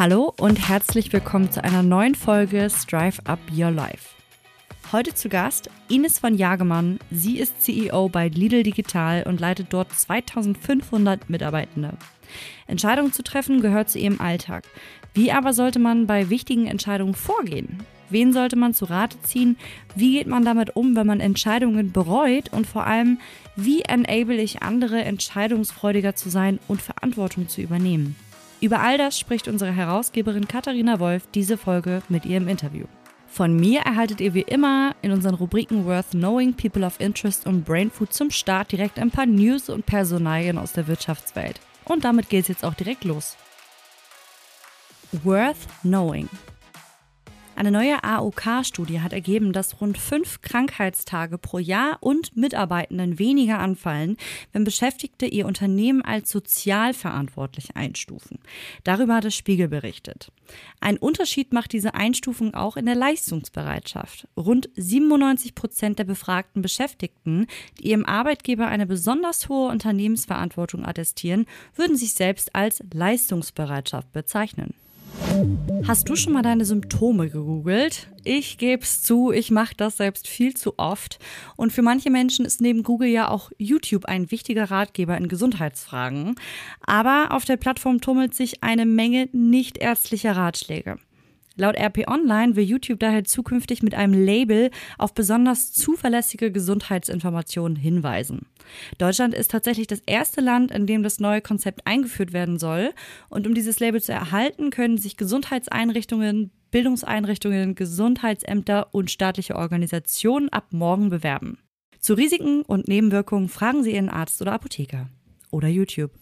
Hallo und herzlich willkommen zu einer neuen Folge Strive Up Your Life. Heute zu Gast Ines von Jagemann. Sie ist CEO bei Lidl Digital und leitet dort 2500 Mitarbeitende. Entscheidungen zu treffen gehört zu ihrem Alltag. Wie aber sollte man bei wichtigen Entscheidungen vorgehen? Wen sollte man zu Rate ziehen? Wie geht man damit um, wenn man Entscheidungen bereut? Und vor allem, wie enable ich andere, entscheidungsfreudiger zu sein und Verantwortung zu übernehmen? Über all das spricht unsere Herausgeberin Katharina Wolf diese Folge mit ihrem Interview. Von mir erhaltet ihr wie immer in unseren Rubriken Worth Knowing, People of Interest und Brain Food zum Start direkt ein paar News und Personalien aus der Wirtschaftswelt. Und damit geht es jetzt auch direkt los. Worth Knowing. Eine neue AOK-Studie hat ergeben, dass rund fünf Krankheitstage pro Jahr und Mitarbeitenden weniger anfallen, wenn Beschäftigte ihr Unternehmen als sozial verantwortlich einstufen. Darüber hat der Spiegel berichtet. Ein Unterschied macht diese Einstufung auch in der Leistungsbereitschaft. Rund 97 Prozent der befragten Beschäftigten, die ihrem Arbeitgeber eine besonders hohe Unternehmensverantwortung attestieren, würden sich selbst als Leistungsbereitschaft bezeichnen. Hast du schon mal deine Symptome gegoogelt? Ich gebe es zu, ich mache das selbst viel zu oft. Und für manche Menschen ist neben Google ja auch YouTube ein wichtiger Ratgeber in Gesundheitsfragen. Aber auf der Plattform tummelt sich eine Menge nicht ärztlicher Ratschläge. Laut RP Online will YouTube daher zukünftig mit einem Label auf besonders zuverlässige Gesundheitsinformationen hinweisen. Deutschland ist tatsächlich das erste Land, in dem das neue Konzept eingeführt werden soll. Und um dieses Label zu erhalten, können sich Gesundheitseinrichtungen, Bildungseinrichtungen, Gesundheitsämter und staatliche Organisationen ab morgen bewerben. Zu Risiken und Nebenwirkungen fragen Sie Ihren Arzt oder Apotheker oder YouTube.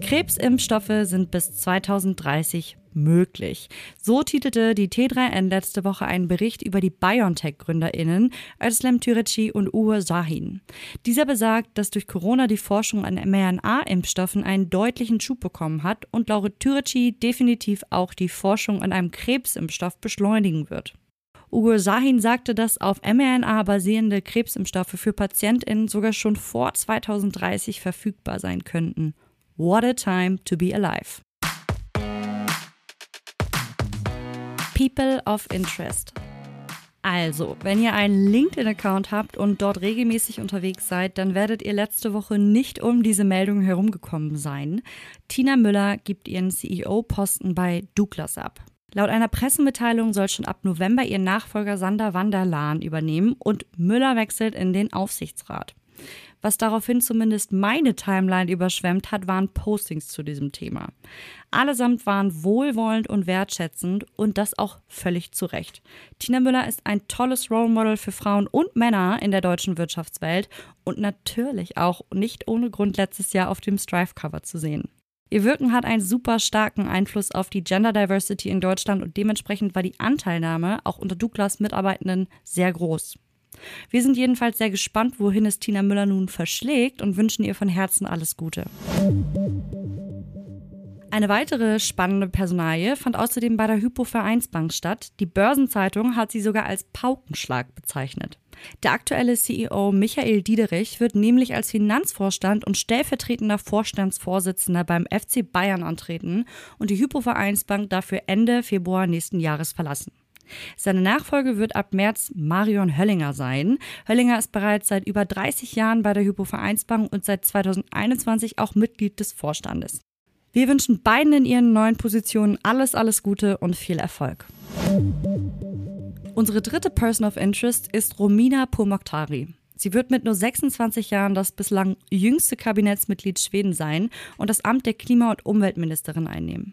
Krebsimpfstoffe sind bis 2030 möglich. So titelte die T3N letzte Woche einen Bericht über die BioNTech-GründerInnen Özlem Türeci und Uwe Sahin. Dieser besagt, dass durch Corona die Forschung an mRNA-Impfstoffen einen deutlichen Schub bekommen hat und laut Türeci definitiv auch die Forschung an einem Krebsimpfstoff beschleunigen wird. Ugo Sahin sagte, dass auf mRNA basierende Krebsimpfstoffe für PatientInnen sogar schon vor 2030 verfügbar sein könnten. What a time to be alive. People of Interest. Also, wenn ihr einen LinkedIn-Account habt und dort regelmäßig unterwegs seid, dann werdet ihr letzte Woche nicht um diese Meldung herumgekommen sein. Tina Müller gibt ihren CEO-Posten bei Douglas ab. Laut einer Pressemitteilung soll schon ab November ihr Nachfolger Sander van der Laan übernehmen und Müller wechselt in den Aufsichtsrat. Was daraufhin zumindest meine Timeline überschwemmt hat, waren Postings zu diesem Thema. Allesamt waren wohlwollend und wertschätzend und das auch völlig zu Recht. Tina Müller ist ein tolles Role Model für Frauen und Männer in der deutschen Wirtschaftswelt und natürlich auch nicht ohne Grund letztes Jahr auf dem Strive-Cover zu sehen. Ihr Wirken hat einen super starken Einfluss auf die Gender Diversity in Deutschland und dementsprechend war die Anteilnahme auch unter Douglas Mitarbeitenden sehr groß. Wir sind jedenfalls sehr gespannt, wohin es Tina Müller nun verschlägt und wünschen ihr von Herzen alles Gute. Eine weitere spannende Personalie fand außerdem bei der Hypo Vereinsbank statt. Die Börsenzeitung hat sie sogar als Paukenschlag bezeichnet. Der aktuelle CEO Michael Diederich wird nämlich als Finanzvorstand und stellvertretender Vorstandsvorsitzender beim FC Bayern antreten und die Hypo Vereinsbank dafür Ende Februar nächsten Jahres verlassen. Seine Nachfolge wird ab März Marion Höllinger sein. Höllinger ist bereits seit über 30 Jahren bei der Hypovereinsbank und seit 2021 auch Mitglied des Vorstandes. Wir wünschen beiden in ihren neuen Positionen alles, alles Gute und viel Erfolg. Unsere dritte Person of Interest ist Romina Pourmokhtari. Sie wird mit nur 26 Jahren das bislang jüngste Kabinettsmitglied Schweden sein und das Amt der Klima- und Umweltministerin einnehmen.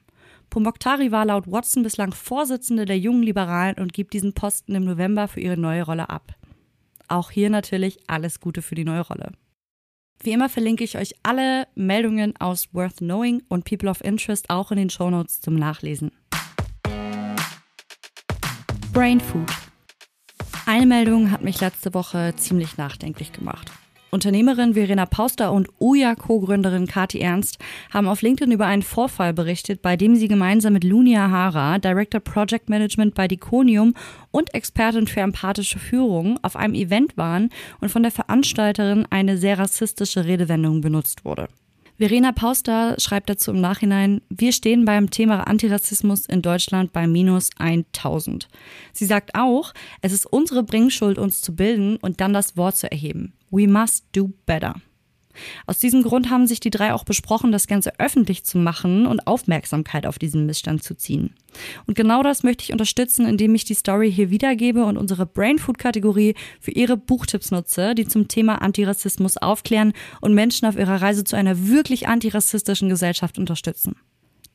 Pomoktari war laut Watson bislang Vorsitzende der jungen Liberalen und gibt diesen Posten im November für ihre neue Rolle ab. Auch hier natürlich alles Gute für die neue Rolle. Wie immer verlinke ich euch alle Meldungen aus Worth Knowing und People of Interest auch in den Shownotes zum Nachlesen. Brain Food. Eine Meldung hat mich letzte Woche ziemlich nachdenklich gemacht. Unternehmerin Verena Pauster und Uja Co-Gründerin Kati Ernst haben auf LinkedIn über einen Vorfall berichtet, bei dem sie gemeinsam mit Lunia Hara, Director Project Management bei Diconium und Expertin für empathische Führung, auf einem Event waren und von der Veranstalterin eine sehr rassistische Redewendung benutzt wurde. Verena Pauster schreibt dazu im Nachhinein, wir stehen beim Thema Antirassismus in Deutschland bei minus 1000. Sie sagt auch, es ist unsere Bringschuld, uns zu bilden und dann das Wort zu erheben. We must do better. Aus diesem Grund haben sich die drei auch besprochen, das Ganze öffentlich zu machen und Aufmerksamkeit auf diesen Missstand zu ziehen. Und genau das möchte ich unterstützen, indem ich die Story hier wiedergebe und unsere Brainfood-Kategorie für ihre Buchtipps nutze, die zum Thema Antirassismus aufklären und Menschen auf ihrer Reise zu einer wirklich antirassistischen Gesellschaft unterstützen.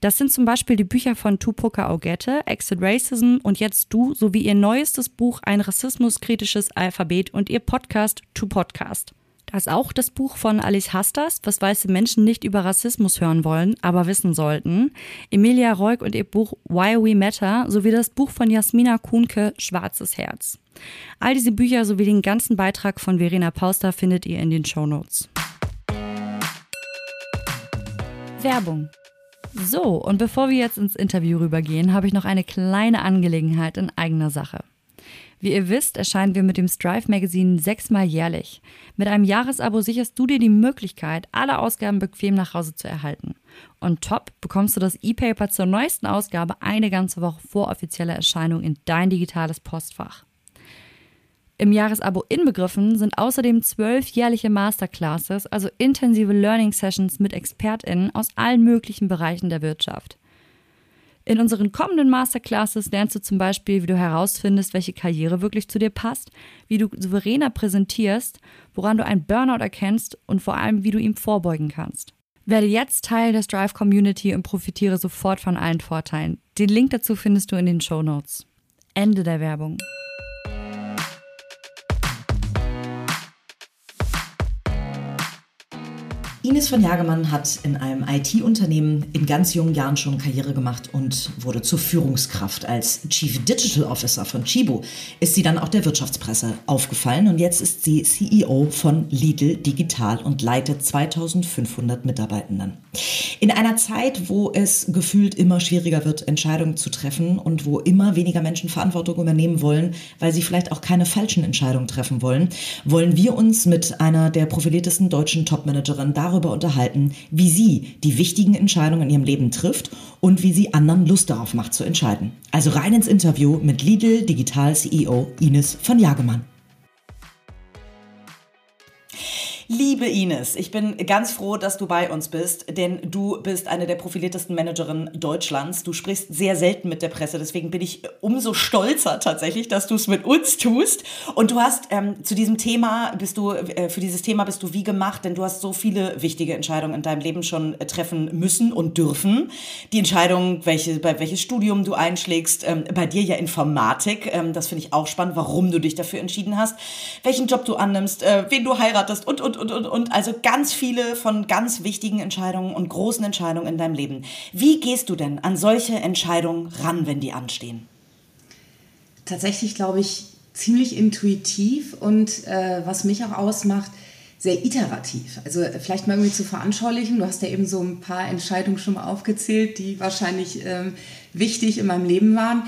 Das sind zum Beispiel die Bücher von Tupoka Augette, Exit Racism und Jetzt Du sowie ihr neuestes Buch Ein rassismuskritisches Alphabet und ihr Podcast To Podcast. Da ist auch das Buch von Alice Hastas, was weiße Menschen nicht über Rassismus hören wollen, aber wissen sollten. Emilia Reuk und ihr Buch Why We Matter sowie das Buch von Jasmina Kuhnke Schwarzes Herz. All diese Bücher sowie den ganzen Beitrag von Verena Pauster findet ihr in den Show Notes. Werbung. So, und bevor wir jetzt ins Interview rübergehen, habe ich noch eine kleine Angelegenheit in eigener Sache. Wie ihr wisst, erscheinen wir mit dem Strive Magazine sechsmal jährlich. Mit einem Jahresabo sicherst du dir die Möglichkeit, alle Ausgaben bequem nach Hause zu erhalten. Und top bekommst du das E-Paper zur neuesten Ausgabe eine ganze Woche vor offizieller Erscheinung in dein digitales Postfach. Im Jahresabo inbegriffen sind außerdem zwölf jährliche Masterclasses, also intensive Learning Sessions mit ExpertInnen aus allen möglichen Bereichen der Wirtschaft. In unseren kommenden Masterclasses lernst du zum Beispiel, wie du herausfindest, welche Karriere wirklich zu dir passt, wie du souveräner präsentierst, woran du einen Burnout erkennst und vor allem, wie du ihm vorbeugen kannst. Werde jetzt Teil der Strive Community und profitiere sofort von allen Vorteilen. Den Link dazu findest du in den Show Notes. Ende der Werbung. Ines von Jagemann hat in einem IT-Unternehmen in ganz jungen Jahren schon Karriere gemacht und wurde zur Führungskraft. Als Chief Digital Officer von Chibo ist sie dann auch der Wirtschaftspresse aufgefallen und jetzt ist sie CEO von Lidl Digital und leitet 2500 Mitarbeitenden. In einer Zeit, wo es gefühlt immer schwieriger wird, Entscheidungen zu treffen und wo immer weniger Menschen Verantwortung übernehmen wollen, weil sie vielleicht auch keine falschen Entscheidungen treffen wollen, wollen wir uns mit einer der profiliertesten deutschen Topmanagerinnen darüber darüber unterhalten, wie sie die wichtigen Entscheidungen in ihrem Leben trifft und wie sie anderen Lust darauf macht zu entscheiden. Also rein ins Interview mit Lidl Digital CEO Ines von Jagemann. Liebe Ines, ich bin ganz froh, dass du bei uns bist, denn du bist eine der profiliertesten Managerinnen Deutschlands. Du sprichst sehr selten mit der Presse, deswegen bin ich umso stolzer tatsächlich, dass du es mit uns tust. Und du hast ähm, zu diesem Thema, bist du, äh, für dieses Thema bist du wie gemacht, denn du hast so viele wichtige Entscheidungen in deinem Leben schon äh, treffen müssen und dürfen. Die Entscheidung, welche, bei welches Studium du einschlägst, ähm, bei dir ja Informatik, ähm, das finde ich auch spannend, warum du dich dafür entschieden hast, welchen Job du annimmst, äh, wen du heiratest und, und, und, und, und. Also ganz viele von ganz wichtigen Entscheidungen und großen Entscheidungen in deinem Leben. Wie gehst du denn an solche Entscheidungen ran, wenn die anstehen? Tatsächlich glaube ich ziemlich intuitiv und äh, was mich auch ausmacht, sehr iterativ. Also vielleicht mal irgendwie zu veranschaulichen. Du hast ja eben so ein paar Entscheidungen schon mal aufgezählt, die wahrscheinlich ähm, wichtig in meinem Leben waren.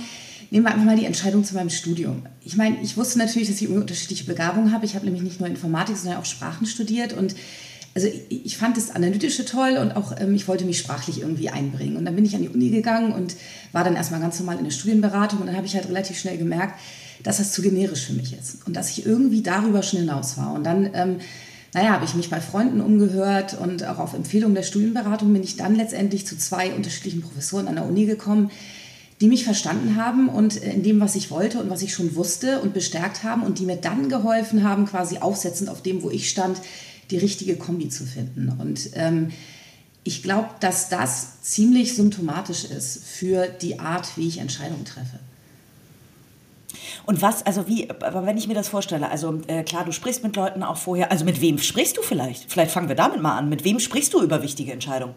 Nehmen wir einfach mal die Entscheidung zu meinem Studium. Ich meine, ich wusste natürlich, dass ich unterschiedliche Begabungen habe. Ich habe nämlich nicht nur Informatik, sondern auch Sprachen studiert und also ich, ich fand das Analytische toll und auch ähm, ich wollte mich sprachlich irgendwie einbringen. Und dann bin ich an die Uni gegangen und war dann erstmal ganz normal in der Studienberatung und dann habe ich halt relativ schnell gemerkt, dass das zu generisch für mich ist und dass ich irgendwie darüber schon hinaus war. Und dann, ähm, naja, habe ich mich bei Freunden umgehört und auch auf Empfehlung der Studienberatung bin ich dann letztendlich zu zwei unterschiedlichen Professoren an der Uni gekommen, die mich verstanden haben und in dem, was ich wollte und was ich schon wusste und bestärkt haben und die mir dann geholfen haben, quasi aufsetzend auf dem, wo ich stand, die richtige Kombi zu finden. Und ähm, ich glaube, dass das ziemlich symptomatisch ist für die Art, wie ich Entscheidungen treffe. Und was, also wie, aber wenn ich mir das vorstelle, also äh, klar, du sprichst mit Leuten auch vorher, also mit wem sprichst du vielleicht? Vielleicht fangen wir damit mal an. Mit wem sprichst du über wichtige Entscheidungen?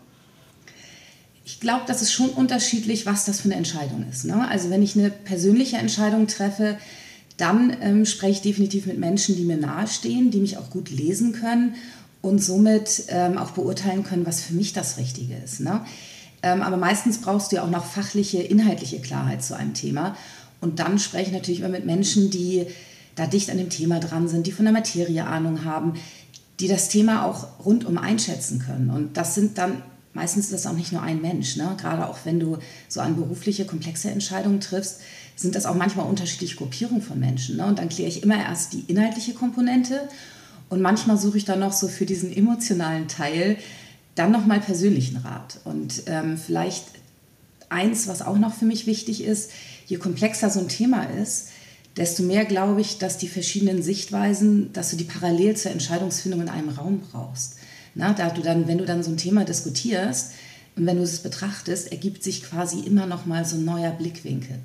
Ich glaube, das ist schon unterschiedlich, was das für eine Entscheidung ist. Ne? Also wenn ich eine persönliche Entscheidung treffe, dann ähm, spreche ich definitiv mit Menschen, die mir nahestehen, die mich auch gut lesen können und somit ähm, auch beurteilen können, was für mich das Richtige ist. Ne? Ähm, aber meistens brauchst du ja auch noch fachliche, inhaltliche Klarheit zu einem Thema. Und dann spreche ich natürlich immer mit Menschen, die da dicht an dem Thema dran sind, die von der Materie Ahnung haben, die das Thema auch rundum einschätzen können. Und das sind dann meistens ist das auch nicht nur ein Mensch. Ne? Gerade auch wenn du so an berufliche, komplexe Entscheidungen triffst, sind das auch manchmal unterschiedliche Gruppierungen von Menschen. Ne? Und dann kläre ich immer erst die inhaltliche Komponente und manchmal suche ich dann noch so für diesen emotionalen Teil dann nochmal persönlichen Rat. Und ähm, vielleicht eins, was auch noch für mich wichtig ist, je komplexer so ein Thema ist, desto mehr glaube ich, dass die verschiedenen Sichtweisen, dass du die parallel zur Entscheidungsfindung in einem Raum brauchst. Na, da du dann, wenn du dann so ein Thema diskutierst und wenn du es betrachtest, ergibt sich quasi immer noch mal so ein neuer Blickwinkel.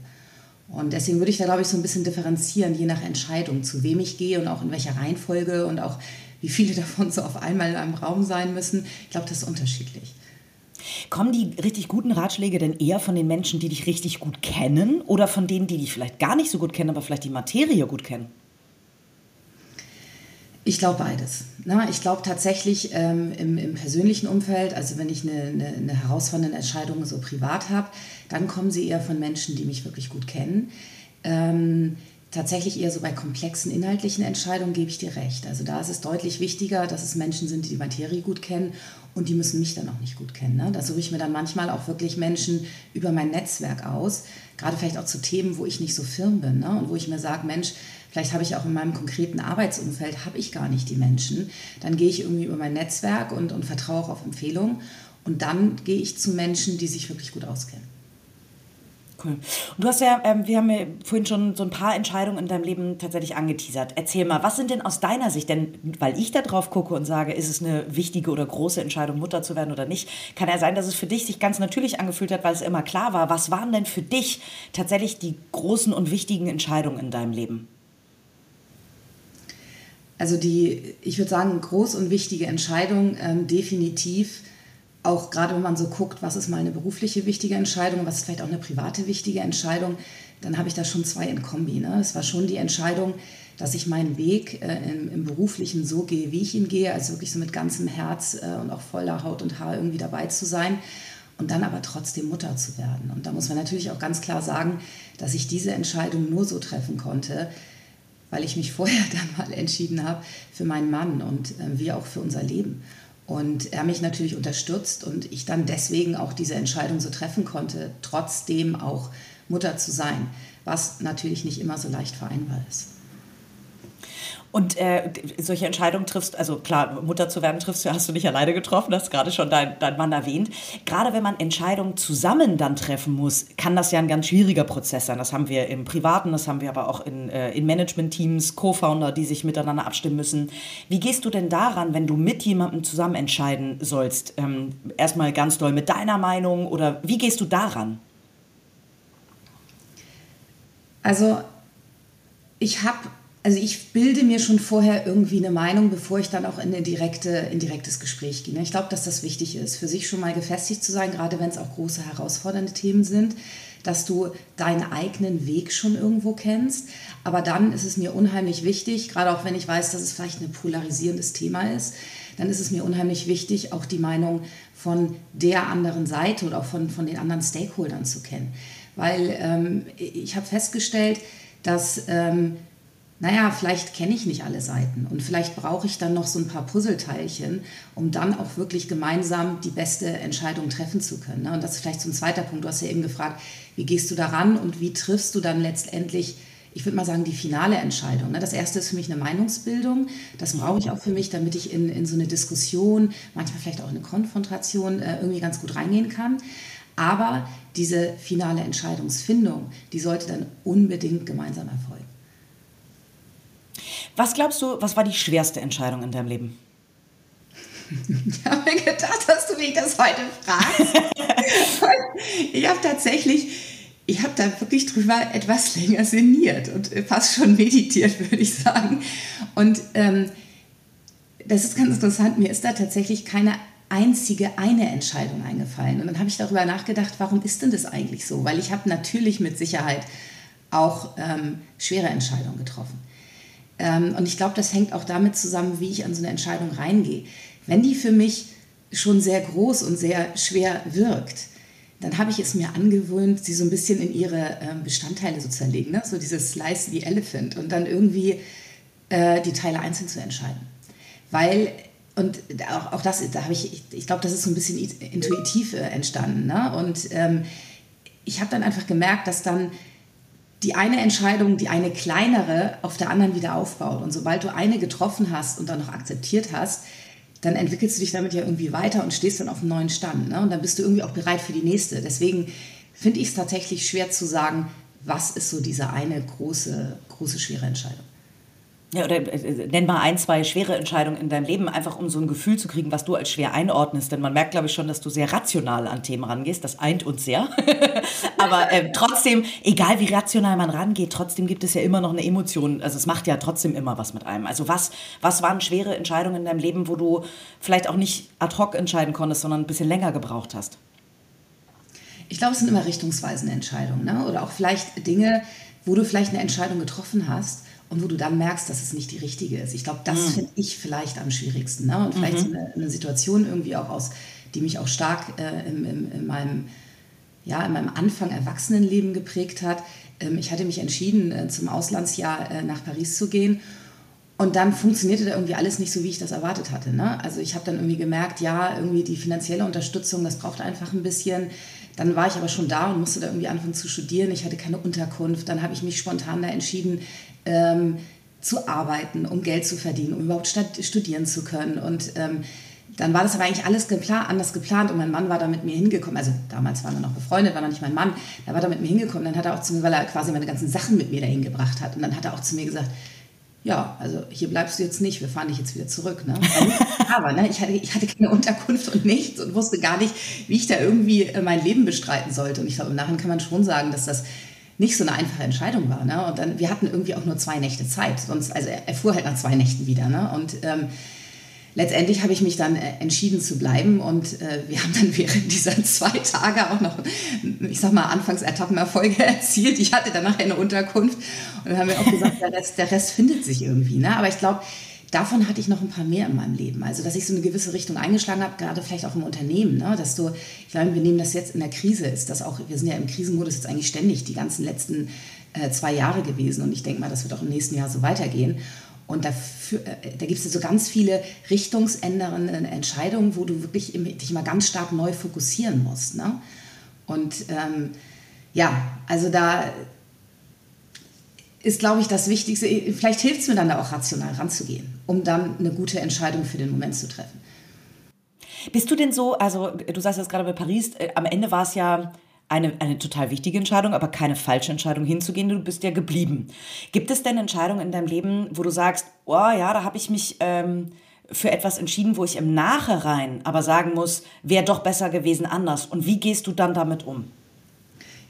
Und deswegen würde ich da, glaube ich, so ein bisschen differenzieren, je nach Entscheidung, zu wem ich gehe und auch in welcher Reihenfolge und auch wie viele davon so auf einmal in einem Raum sein müssen. Ich glaube, das ist unterschiedlich. Kommen die richtig guten Ratschläge denn eher von den Menschen, die dich richtig gut kennen oder von denen, die dich vielleicht gar nicht so gut kennen, aber vielleicht die Materie gut kennen? Ich glaube beides. Na, ich glaube tatsächlich ähm, im, im, persönlichen Umfeld, also wenn ich eine, eine, eine herausfordernde Entscheidung so privat habe, dann kommen sie eher von Menschen, die mich wirklich gut kennen. Ähm, tatsächlich eher so bei komplexen inhaltlichen Entscheidungen gebe ich dir recht. Also da ist es deutlich wichtiger, dass es Menschen sind, die die Materie gut kennen und die müssen mich dann auch nicht gut kennen. Ne? Da suche ich mir dann manchmal auch wirklich Menschen über mein Netzwerk aus, gerade vielleicht auch zu Themen, wo ich nicht so firm bin ne? und wo ich mir sage, Mensch, Vielleicht habe ich auch in meinem konkreten Arbeitsumfeld, habe ich gar nicht die Menschen. Dann gehe ich irgendwie über mein Netzwerk und, und vertraue auch auf Empfehlungen. Und dann gehe ich zu Menschen, die sich wirklich gut auskennen. Cool. Und du hast ja, ähm, wir haben ja vorhin schon so ein paar Entscheidungen in deinem Leben tatsächlich angeteasert. Erzähl mal, was sind denn aus deiner Sicht, denn weil ich da drauf gucke und sage, ist es eine wichtige oder große Entscheidung, Mutter zu werden oder nicht, kann ja sein, dass es für dich sich ganz natürlich angefühlt hat, weil es immer klar war. Was waren denn für dich tatsächlich die großen und wichtigen Entscheidungen in deinem Leben? Also die, ich würde sagen, groß und wichtige Entscheidung, ähm, definitiv, auch gerade wenn man so guckt, was ist mal eine berufliche wichtige Entscheidung, was ist vielleicht auch eine private wichtige Entscheidung, dann habe ich da schon zwei in Kombi. Ne? Es war schon die Entscheidung, dass ich meinen Weg äh, im, im, Beruflichen so gehe, wie ich ihn gehe, also wirklich so mit ganzem Herz äh, und auch voller Haut und Haar irgendwie dabei zu sein und dann aber trotzdem Mutter zu werden. Und da muss man natürlich auch ganz klar sagen, dass ich diese Entscheidung nur so treffen konnte, weil ich mich vorher dann mal entschieden habe für meinen Mann und äh, wir auch für unser Leben. Und er mich natürlich unterstützt und ich dann deswegen auch diese Entscheidung so treffen konnte, trotzdem auch Mutter zu sein, was natürlich nicht immer so leicht vereinbar ist. Und äh, solche Entscheidungen triffst, also klar, Mutter zu werden triffst, hast du nicht alleine getroffen, das hast gerade schon dein, dein Mann erwähnt. Gerade wenn man Entscheidungen zusammen dann treffen muss, kann das ja ein ganz schwieriger Prozess sein. Das haben wir im Privaten, das haben wir aber auch in, äh, in Management-Teams, Co-Founder, die sich miteinander abstimmen müssen. Wie gehst du denn daran, wenn du mit jemandem zusammen entscheiden sollst? Ähm, erstmal ganz doll mit deiner Meinung oder wie gehst du daran? Also ich habe also ich bilde mir schon vorher irgendwie eine Meinung, bevor ich dann auch in ein direkte, direktes Gespräch gehe. Ich glaube, dass das wichtig ist, für sich schon mal gefestigt zu sein, gerade wenn es auch große herausfordernde Themen sind, dass du deinen eigenen Weg schon irgendwo kennst. Aber dann ist es mir unheimlich wichtig, gerade auch wenn ich weiß, dass es vielleicht ein polarisierendes Thema ist, dann ist es mir unheimlich wichtig, auch die Meinung von der anderen Seite oder auch von, von den anderen Stakeholdern zu kennen. Weil ähm, ich habe festgestellt, dass ähm, naja, vielleicht kenne ich nicht alle Seiten und vielleicht brauche ich dann noch so ein paar Puzzleteilchen, um dann auch wirklich gemeinsam die beste Entscheidung treffen zu können. Ne? Und das ist vielleicht so ein zweiter Punkt. Du hast ja eben gefragt, wie gehst du daran und wie triffst du dann letztendlich, ich würde mal sagen, die finale Entscheidung. Ne? Das erste ist für mich eine Meinungsbildung. Das brauche ich auch für mich, damit ich in, in so eine Diskussion, manchmal vielleicht auch eine Konfrontation äh, irgendwie ganz gut reingehen kann. Aber diese finale Entscheidungsfindung, die sollte dann unbedingt gemeinsam erfolgen. Was glaubst du, was war die schwerste Entscheidung in deinem Leben? Ich habe mir gedacht, dass du mich das heute fragst. ich habe tatsächlich, ich habe da wirklich drüber etwas länger sinniert und fast schon meditiert, würde ich sagen. Und ähm, das ist ganz interessant, mir ist da tatsächlich keine einzige eine Entscheidung eingefallen. Und dann habe ich darüber nachgedacht, warum ist denn das eigentlich so? Weil ich habe natürlich mit Sicherheit auch ähm, schwere Entscheidungen getroffen. Ähm, und ich glaube, das hängt auch damit zusammen, wie ich an so eine Entscheidung reingehe. Wenn die für mich schon sehr groß und sehr schwer wirkt, dann habe ich es mir angewöhnt, sie so ein bisschen in ihre ähm, Bestandteile zu zerlegen. Ne? So dieses Slice the Elephant und dann irgendwie äh, die Teile einzeln zu entscheiden. weil und auch, auch das, da habe ich, ich, ich glaube, das ist so ein bisschen intuitiv äh, entstanden. Ne? Und ähm, ich habe dann einfach gemerkt, dass dann die eine Entscheidung, die eine kleinere, auf der anderen wieder aufbaut. Und sobald du eine getroffen hast und dann noch akzeptiert hast, dann entwickelst du dich damit ja irgendwie weiter und stehst dann auf einem neuen Stand. Ne? Und dann bist du irgendwie auch bereit für die nächste. Deswegen finde ich es tatsächlich schwer zu sagen, was ist so diese eine große, große, schwere Entscheidung. Ja, oder äh, nenn mal ein, zwei schwere Entscheidungen in deinem Leben, einfach um so ein Gefühl zu kriegen, was du als schwer einordnest. Denn man merkt, glaube ich, schon, dass du sehr rational an Themen rangehst. Das eint uns sehr. Aber äh, trotzdem, egal wie rational man rangeht, trotzdem gibt es ja immer noch eine Emotion. Also es macht ja trotzdem immer was mit einem. Also was, was waren schwere Entscheidungen in deinem Leben, wo du vielleicht auch nicht ad hoc entscheiden konntest, sondern ein bisschen länger gebraucht hast? Ich glaube, es sind immer richtungsweisende Entscheidungen. Ne? Oder auch vielleicht Dinge, wo du vielleicht eine Entscheidung getroffen hast und wo du dann merkst, dass es nicht die richtige ist. Ich glaube, das mhm. finde ich vielleicht am schwierigsten. Ne? Und vielleicht mhm. so eine, eine, Situation irgendwie auch aus, die mich auch stark äh, im, im, in, meinem, ja, in meinem Anfang Erwachsenenleben geprägt hat. Ähm, ich hatte mich entschieden, äh, zum Auslandsjahr äh, nach Paris zu gehen. Und dann funktionierte da irgendwie alles nicht so, wie ich das erwartet hatte. Ne? Also ich habe dann irgendwie gemerkt, ja, irgendwie die finanzielle Unterstützung, das braucht einfach ein bisschen. Dann war ich aber schon da und musste da irgendwie anfangen zu studieren. Ich hatte keine Unterkunft. Dann habe ich mich spontan da entschieden, ähm, zu arbeiten, um Geld zu verdienen, um überhaupt studieren zu können. Und ähm, dann war das aber eigentlich alles geplant, anders geplant und mein Mann war da mit mir hingekommen. Also damals waren wir noch befreundet, war noch nicht mein Mann. Da war da mit mir hingekommen. Dann hat er auch zu mir, weil er quasi meine ganzen Sachen mit mir dahin gebracht hat. Und dann hat er auch zu mir gesagt, ja, also hier bleibst du jetzt nicht, wir fahren dich jetzt wieder zurück. Ne? Aber ne, ich, hatte, ich hatte keine Unterkunft und nichts und wusste gar nicht, wie ich da irgendwie äh, mein Leben bestreiten sollte. Und ich glaube, im Nachhinein kann man schon sagen, dass das nicht so eine einfache Entscheidung war. Ne? Und dann, wir hatten irgendwie auch nur zwei Nächte Zeit. Sonst, also er, er fuhr halt nach zwei Nächten wieder. Ne? Und ähm, letztendlich habe ich mich dann äh, entschieden zu bleiben und äh, wir haben dann während dieser zwei Tage auch noch, ich sag mal, Anfangsetappenerfolge erzielt. Ich hatte danach eine Unterkunft und dann haben wir auch gesagt, der Rest, der Rest findet sich irgendwie. Ne? Aber ich glaube, davon hatte ich noch ein paar mehr in meinem Leben. Also, dass ich so eine gewisse Richtung eingeschlagen habe, gerade vielleicht auch im Unternehmen. Ne? Dass du, ich glaube, wir nehmen das jetzt in der Krise, ist das auch, wir sind ja im Krisenmodus jetzt eigentlich ständig die ganzen letzten äh, zwei Jahre gewesen und ich denke mal, das wird auch im nächsten Jahr so weitergehen. Und dafür, äh, da gibt es so ganz viele richtungsändernde Entscheidungen, wo du wirklich dich mal ganz stark neu fokussieren musst. Ne? Und ähm, ja, also da ist, glaube ich, das Wichtigste. Vielleicht hilft es mir dann da auch rational ranzugehen, um dann eine gute Entscheidung für den Moment zu treffen. Bist du denn so, also du sagst jetzt gerade bei Paris, äh, am Ende war es ja eine, eine total wichtige Entscheidung, aber keine falsche Entscheidung hinzugehen. Du bist ja geblieben. Gibt es denn Entscheidungen in deinem Leben, wo du sagst, oh ja, da habe ich mich ähm, für etwas entschieden, wo ich im Nachhinein aber sagen muss, wäre doch besser gewesen anders. Und wie gehst du dann damit um?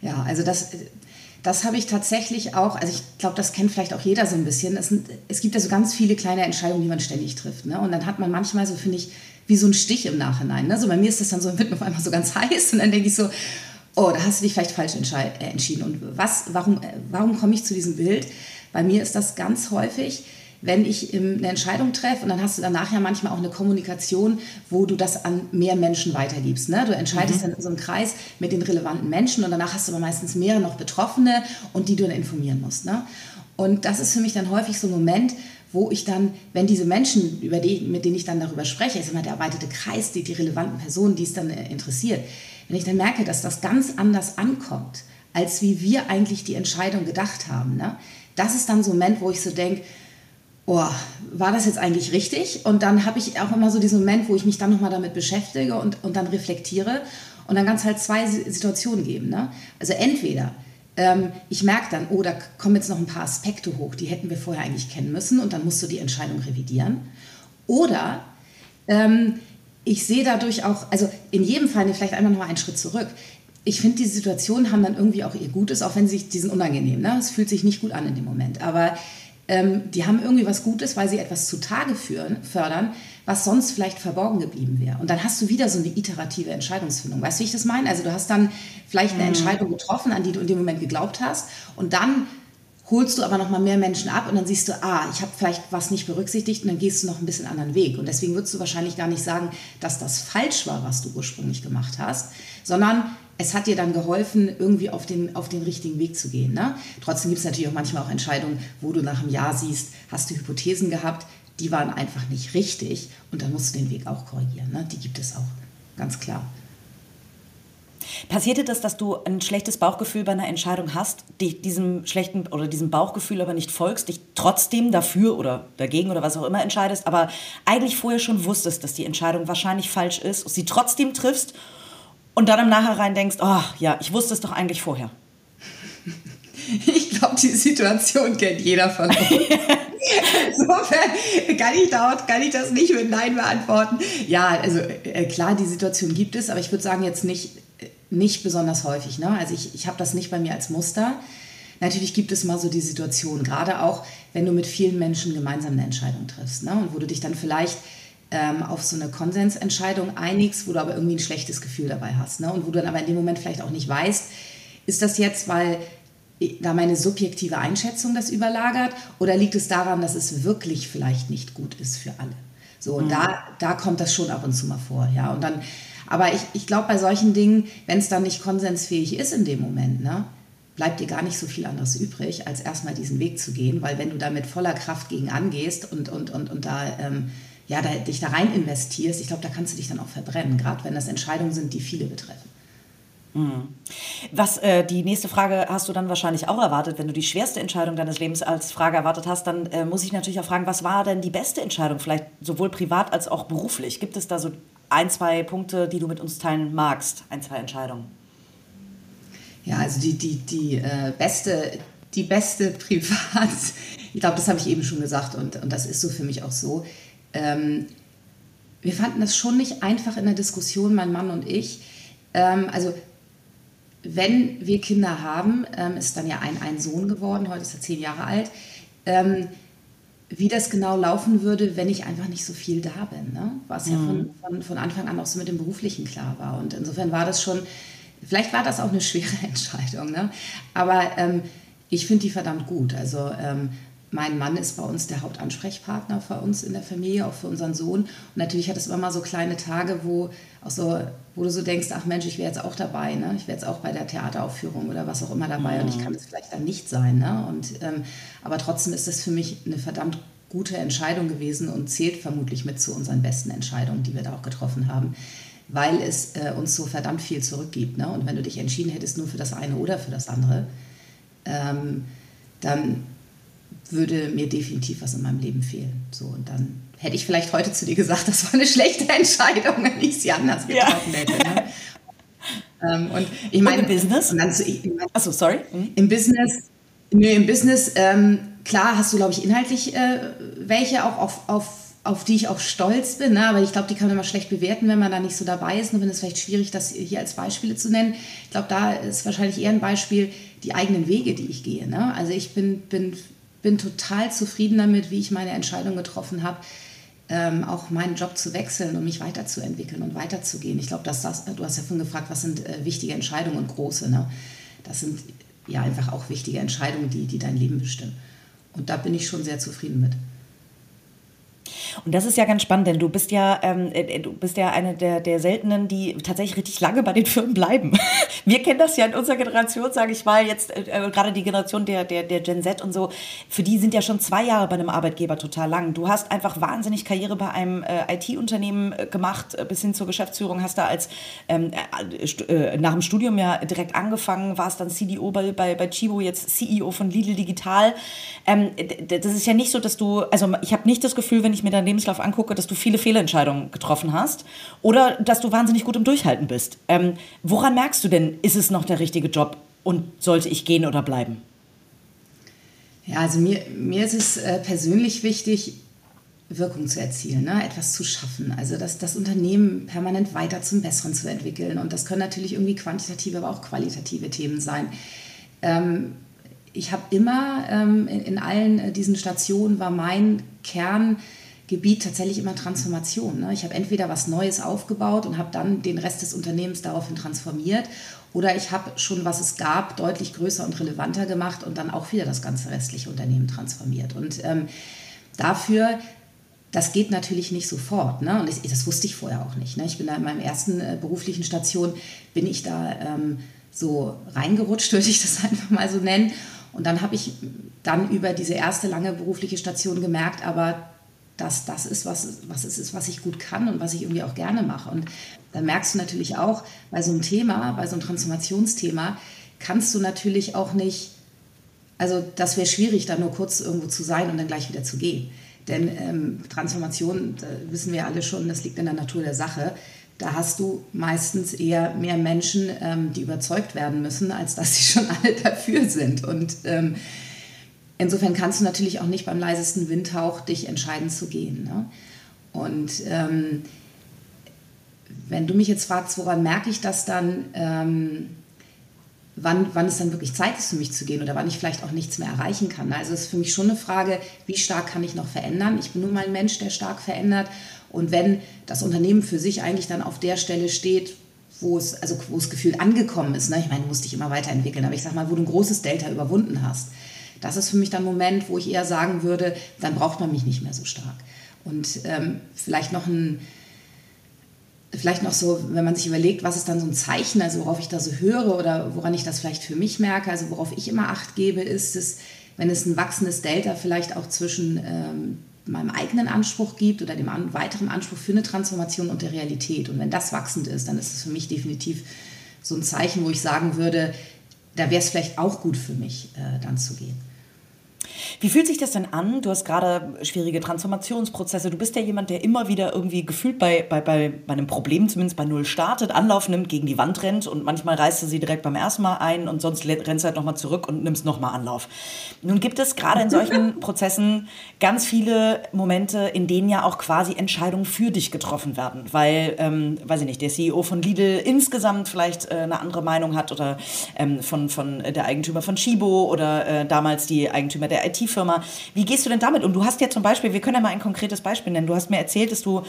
Ja, also das, das habe ich tatsächlich auch, also ich glaube, das kennt vielleicht auch jeder so ein bisschen. Es, sind, es gibt ja so ganz viele kleine Entscheidungen, die man ständig trifft. Ne? Und dann hat man manchmal so, finde ich, wie so ein Stich im Nachhinein. Ne? So bei mir ist das dann so, wird auf einmal so ganz heiß und dann denke ich so, oh, da hast du dich vielleicht falsch äh, entschieden. Und was, warum, äh, warum komme ich zu diesem Bild? Bei mir ist das ganz häufig, wenn ich eine Entscheidung treffe und dann hast du danach ja manchmal auch eine Kommunikation, wo du das an mehr Menschen weitergibst. Ne? Du entscheidest mhm. dann in so einem Kreis mit den relevanten Menschen und danach hast du aber meistens mehrere noch Betroffene und die du dann informieren musst. Ne? Und das ist für mich dann häufig so ein Moment, wo ich dann, wenn diese Menschen, über die, mit denen ich dann darüber spreche, ist immer der erweiterte Kreis, die, die relevanten Personen, die es dann äh, interessiert, wenn ich dann merke, dass das ganz anders ankommt, als wie wir eigentlich die Entscheidung gedacht haben, ne? das ist dann so ein Moment, wo ich so denke, oh, war das jetzt eigentlich richtig? Und dann habe ich auch immer so diesen Moment, wo ich mich dann nochmal damit beschäftige und, und dann reflektiere. Und dann kann es halt zwei Situationen geben. Ne? Also entweder ähm, ich merke dann, oh, da kommen jetzt noch ein paar Aspekte hoch, die hätten wir vorher eigentlich kennen müssen und dann musst du die Entscheidung revidieren. Oder ähm, ich sehe dadurch auch, also in jedem Fall vielleicht einmal noch mal einen Schritt zurück. Ich finde, diese Situationen haben dann irgendwie auch ihr Gutes, auch wenn sie, die sind unangenehm. Ne? Es fühlt sich nicht gut an in dem Moment. Aber ähm, die haben irgendwie was Gutes, weil sie etwas zutage führen, fördern, was sonst vielleicht verborgen geblieben wäre. Und dann hast du wieder so eine iterative Entscheidungsfindung. Weißt du, wie ich das meine? Also du hast dann vielleicht eine mhm. Entscheidung getroffen, an die du in dem Moment geglaubt hast. Und dann holst du aber noch mal mehr Menschen ab und dann siehst du, ah, ich habe vielleicht was nicht berücksichtigt und dann gehst du noch ein bisschen anderen Weg. Und deswegen würdest du wahrscheinlich gar nicht sagen, dass das falsch war, was du ursprünglich gemacht hast, sondern es hat dir dann geholfen, irgendwie auf den, auf den richtigen Weg zu gehen. Ne? Trotzdem gibt es natürlich auch manchmal auch Entscheidungen, wo du nach einem Jahr siehst, hast du Hypothesen gehabt, die waren einfach nicht richtig und dann musst du den Weg auch korrigieren. Ne? Die gibt es auch, ganz klar. Passierte das, dass du ein schlechtes Bauchgefühl bei einer Entscheidung hast, dich diesem schlechten oder diesem Bauchgefühl aber nicht folgst, dich trotzdem dafür oder dagegen oder was auch immer entscheidest, aber eigentlich vorher schon wusstest, dass die Entscheidung wahrscheinlich falsch ist, sie trotzdem triffst und dann im Nachhinein denkst, oh ja, ich wusste es doch eigentlich vorher. Ich glaube, die Situation kennt jeder von uns. Insofern kann ich, dort, kann ich das nicht mit Nein beantworten. Ja, also äh, klar, die Situation gibt es, aber ich würde sagen, jetzt nicht, nicht besonders häufig. Ne? Also ich, ich habe das nicht bei mir als Muster. Natürlich gibt es mal so die Situation, gerade auch, wenn du mit vielen Menschen gemeinsam eine Entscheidung triffst ne? und wo du dich dann vielleicht ähm, auf so eine Konsensentscheidung einigst, wo du aber irgendwie ein schlechtes Gefühl dabei hast ne? und wo du dann aber in dem Moment vielleicht auch nicht weißt, ist das jetzt, weil da meine subjektive Einschätzung das überlagert oder liegt es daran, dass es wirklich vielleicht nicht gut ist für alle? So, und mhm. da, da kommt das schon ab und zu mal vor, ja. Und dann, aber ich, ich glaube, bei solchen Dingen, wenn es dann nicht konsensfähig ist in dem Moment, ne, bleibt dir gar nicht so viel anderes übrig, als erstmal diesen Weg zu gehen, weil wenn du da mit voller Kraft gegen angehst und, und, und, und da, ähm, ja, da, dich da rein investierst, ich glaube, da kannst du dich dann auch verbrennen, gerade wenn das Entscheidungen sind, die viele betreffen. Mhm. Was äh, die nächste Frage hast du dann wahrscheinlich auch erwartet, wenn du die schwerste Entscheidung deines Lebens als Frage erwartet hast, dann äh, muss ich natürlich auch fragen, was war denn die beste Entscheidung, vielleicht sowohl privat als auch beruflich? Gibt es da so ein, zwei Punkte, die du mit uns teilen magst, ein, zwei Entscheidungen? Ja, also die, die, die äh, beste, die beste privat, ich glaube, das habe ich eben schon gesagt und, und das ist so für mich auch so. Ähm, wir fanden das schon nicht einfach in der Diskussion, mein Mann und ich. Ähm, also wenn wir Kinder haben, ähm, ist dann ja ein, ein Sohn geworden, heute ist er zehn Jahre alt, ähm, wie das genau laufen würde, wenn ich einfach nicht so viel da bin. Ne? Was mhm. ja von, von, von Anfang an auch so mit dem Beruflichen klar war. Und insofern war das schon, vielleicht war das auch eine schwere Entscheidung, ne? aber ähm, ich finde die verdammt gut. Also ähm, mein Mann ist bei uns der Hauptansprechpartner für uns in der Familie, auch für unseren Sohn. Und natürlich hat es immer mal so kleine Tage, wo, auch so, wo du so denkst, ach Mensch, ich wäre jetzt auch dabei, ne? ich wäre jetzt auch bei der Theateraufführung oder was auch immer dabei mhm. und ich mhm. kann es vielleicht dann nicht sein. Ne? Und, ähm, aber trotzdem ist das für mich eine verdammt gute Entscheidung gewesen und zählt vermutlich mit zu unseren besten Entscheidungen, die wir da auch getroffen haben, weil es äh, uns so verdammt viel zurückgibt. Ne? Und wenn du dich entschieden hättest nur für das eine oder für das andere, ähm, dann würde mir definitiv was in meinem Leben fehlen. So, und dann hätte ich vielleicht heute zu dir gesagt, das war eine schlechte Entscheidung, wenn ich sie anders getroffen ja. hätte. Ne? ähm, und ich meine, im Business? So, Achso, sorry. Mhm. Im Business, nee, im Business, ähm, klar hast du, glaube ich, inhaltlich äh, welche auch auf, auf, auf die ich auch stolz bin, ne? aber ich glaube, die kann man immer schlecht bewerten, wenn man da nicht so dabei ist. Nur wenn es vielleicht schwierig, das hier als Beispiele zu nennen. Ich glaube, da ist wahrscheinlich eher ein Beispiel die eigenen Wege, die ich gehe. Ne? Also ich bin, bin bin total zufrieden damit, wie ich meine Entscheidung getroffen habe, ähm, auch meinen Job zu wechseln und mich weiterzuentwickeln und weiterzugehen. Ich glaube, dass das, du hast ja vorhin gefragt, was sind äh, wichtige Entscheidungen und große. Ne? Das sind ja einfach auch wichtige Entscheidungen, die, die dein Leben bestimmen. Und da bin ich schon sehr zufrieden mit. Und das ist ja ganz spannend, denn du bist ja, ähm, äh, du bist ja eine der, der seltenen, die tatsächlich richtig lange bei den Firmen bleiben. Wir kennen das ja in unserer Generation, sage ich mal, jetzt äh, äh, gerade die Generation der, der, der Gen Z und so, für die sind ja schon zwei Jahre bei einem Arbeitgeber total lang. Du hast einfach wahnsinnig Karriere bei einem äh, IT-Unternehmen äh, gemacht, bis hin zur Geschäftsführung, hast da als ähm, äh, nach dem Studium ja direkt angefangen, warst dann CDO bei, bei, bei Chibo, jetzt CEO von Lidl Digital. Ähm, das ist ja nicht so, dass du, also ich habe nicht das Gefühl, wenn ich mir deinen Lebenslauf angucke, dass du viele Fehlentscheidungen getroffen hast oder dass du wahnsinnig gut im Durchhalten bist. Ähm, woran merkst du denn, ist es noch der richtige Job und sollte ich gehen oder bleiben? Ja, also mir, mir ist es äh, persönlich wichtig, Wirkung zu erzielen, ne? etwas zu schaffen. Also das, das Unternehmen permanent weiter zum Besseren zu entwickeln. Und das können natürlich irgendwie quantitative, aber auch qualitative Themen sein. Ähm, ich habe immer ähm, in, in, allen äh, diesen Stationen war mein Kern Gebiet tatsächlich immer Transformation. Ne? Ich habe entweder was Neues aufgebaut und habe dann den Rest des Unternehmens daraufhin transformiert oder ich habe schon, was es gab, deutlich größer und relevanter gemacht und dann auch wieder das ganze restliche Unternehmen transformiert. Und ähm, dafür das geht natürlich nicht sofort. Ne? Und ich, das wusste ich vorher auch nicht. Ne? Ich bin da in meinem ersten äh, beruflichen Station, bin ich da ähm, so reingerutscht, würde ich das einfach mal so nennen. Und dann habe ich dann über diese erste lange berufliche Station gemerkt, aber dass das ist, was, was es ist, was ich gut kann und was ich irgendwie auch gerne mache. Und dann merkst du natürlich auch, bei so einem Thema, bei so einem Transformationsthema, kannst du natürlich auch nicht, also das wäre schwierig, da nur kurz irgendwo zu sein und dann gleich wieder zu gehen. Denn ähm, Transformation, wissen wir alle schon, das liegt in der Natur der Sache. Da hast du meistens eher mehr Menschen, ähm, die überzeugt werden müssen, als dass sie schon alle dafür sind. Und ähm, insofern kannst du natürlich auch nicht beim leisesten Windhauch dich entscheiden zu gehen. Ne? Und ähm, wenn du mich jetzt fragst, woran merke ich das dann, ähm, wann, wann es dann wirklich Zeit ist für mich zu gehen oder wann ich vielleicht auch nichts mehr erreichen kann. Also es ist für mich schon eine Frage, wie stark kann ich noch verändern? Ich bin nun mal ein Mensch, der stark verändert. Und wenn das Unternehmen für sich eigentlich dann auf der Stelle steht, wo es, also wo es gefühlt angekommen ist, ne? ich meine, du musst dich immer weiterentwickeln, aber ich sag mal, wo du ein großes Delta überwunden hast, das ist für mich dann ein Moment, wo ich eher sagen würde, dann braucht man mich nicht mehr so stark. Und ähm, vielleicht noch ein, vielleicht noch so, wenn man sich überlegt, was ist dann so ein Zeichen, also worauf ich da so höre oder woran ich das vielleicht für mich merke, also worauf ich immer Acht gebe, ist es, wenn es ein wachsendes Delta vielleicht auch zwischen ähm, meinem eigenen Anspruch gibt oder dem an, weiteren Anspruch für eine Transformation und der Realität. Und wenn das wachsend ist, dann ist es für mich definitiv so ein Zeichen, wo ich sagen würde, da wäre es vielleicht auch gut für mich, äh, dann zu gehen. Wie fühlt sich das denn an? Du hast gerade schwierige Transformationsprozesse. Du bist ja jemand, der immer wieder irgendwie gefühlt bei, bei, bei, bei einem Problem, zumindest bei Null startet, Anlauf nimmt, gegen die Wand rennt und manchmal reißt du sie direkt beim ersten Mal ein und sonst rennst du halt nochmal zurück und nimmst nochmal Anlauf. Nun gibt es gerade in solchen Prozessen ganz viele Momente, in denen ja auch quasi Entscheidungen für dich getroffen werden, weil, ähm, weiß ich nicht, der CEO von Lidl insgesamt vielleicht äh, eine andere Meinung hat oder ähm, von, von der Eigentümer von Chibo oder äh, damals die Eigentümer der IT-Firma. Wie gehst du denn damit? Und du hast ja zum Beispiel, wir können ja mal ein konkretes Beispiel nennen. Du hast mir erzählt, dass du